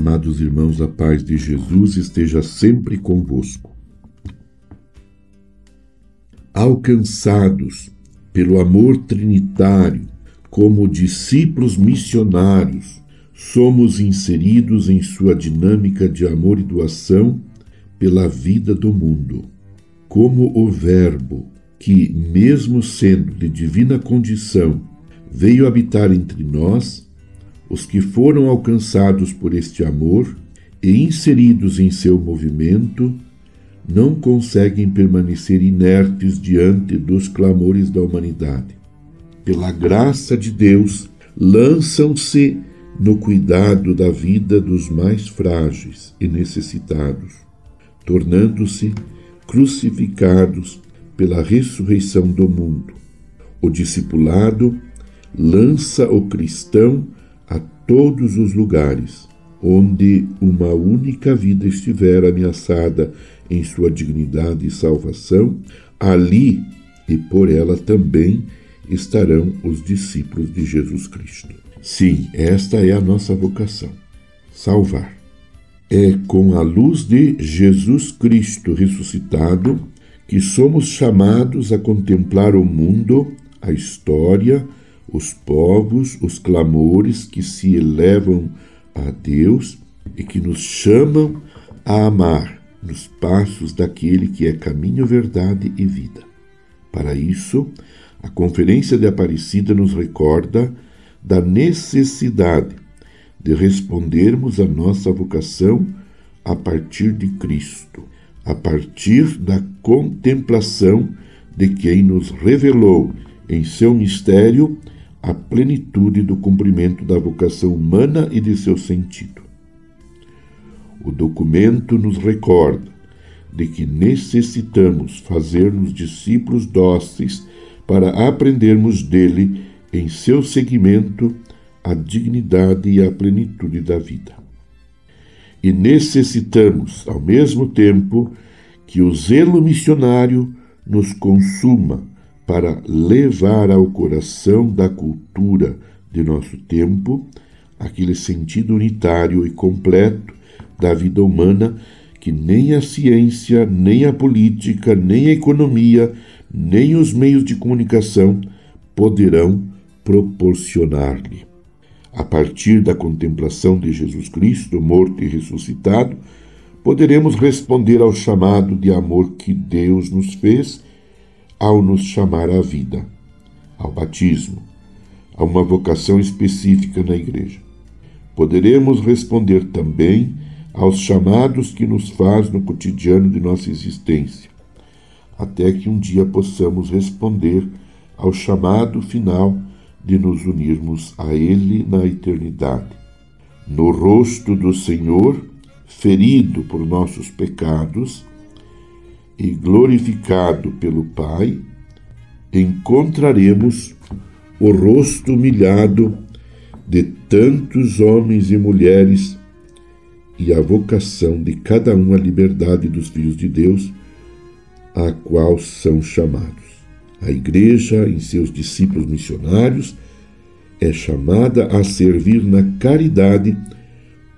Amados irmãos, a paz de Jesus esteja sempre convosco. Alcançados pelo amor trinitário como discípulos missionários, somos inseridos em sua dinâmica de amor e doação pela vida do mundo. Como o Verbo, que, mesmo sendo de divina condição, veio habitar entre nós, os que foram alcançados por este amor e inseridos em seu movimento não conseguem permanecer inertes diante dos clamores da humanidade. Pela graça de Deus, lançam-se no cuidado da vida dos mais frágeis e necessitados, tornando-se crucificados pela ressurreição do mundo. O discipulado lança o cristão a todos os lugares onde uma única vida estiver ameaçada em sua dignidade e salvação, ali e por ela também estarão os discípulos de Jesus Cristo. Sim, esta é a nossa vocação: salvar. É com a luz de Jesus Cristo ressuscitado que somos chamados a contemplar o mundo, a história, os povos, os clamores que se elevam a Deus e que nos chamam a amar nos passos daquele que é caminho, verdade e vida. Para isso, a Conferência de Aparecida nos recorda da necessidade de respondermos à nossa vocação a partir de Cristo, a partir da contemplação de quem nos revelou em seu mistério a plenitude do cumprimento da vocação humana e de seu sentido. O documento nos recorda de que necessitamos fazer-nos discípulos dóceis para aprendermos dele, em seu seguimento, a dignidade e a plenitude da vida. E necessitamos, ao mesmo tempo, que o zelo missionário nos consuma para levar ao coração da cultura de nosso tempo aquele sentido unitário e completo da vida humana que nem a ciência, nem a política, nem a economia, nem os meios de comunicação poderão proporcionar-lhe. A partir da contemplação de Jesus Cristo, morto e ressuscitado, poderemos responder ao chamado de amor que Deus nos fez ao nos chamar à vida, ao batismo, a uma vocação específica na Igreja. Poderemos responder também aos chamados que nos faz no cotidiano de nossa existência, até que um dia possamos responder ao chamado final de nos unirmos a Ele na eternidade. No rosto do Senhor, ferido por nossos pecados, e glorificado pelo Pai, encontraremos o rosto humilhado de tantos homens e mulheres e a vocação de cada um à liberdade dos filhos de Deus, a qual são chamados. A Igreja, em seus discípulos missionários, é chamada a servir na caridade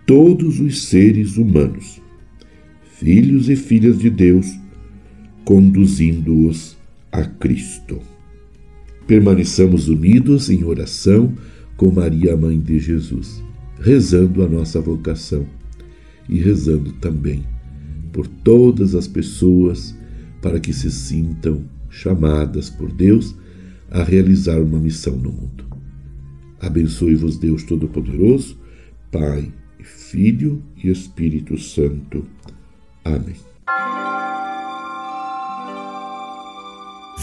todos os seres humanos, filhos e filhas de Deus, conduzindo-os a Cristo. Permaneçamos unidos em oração com Maria, Mãe de Jesus, rezando a nossa vocação e rezando também por todas as pessoas para que se sintam chamadas por Deus a realizar uma missão no mundo. Abençoe-vos, Deus Todo-Poderoso, Pai, Filho e Espírito Santo. Amém.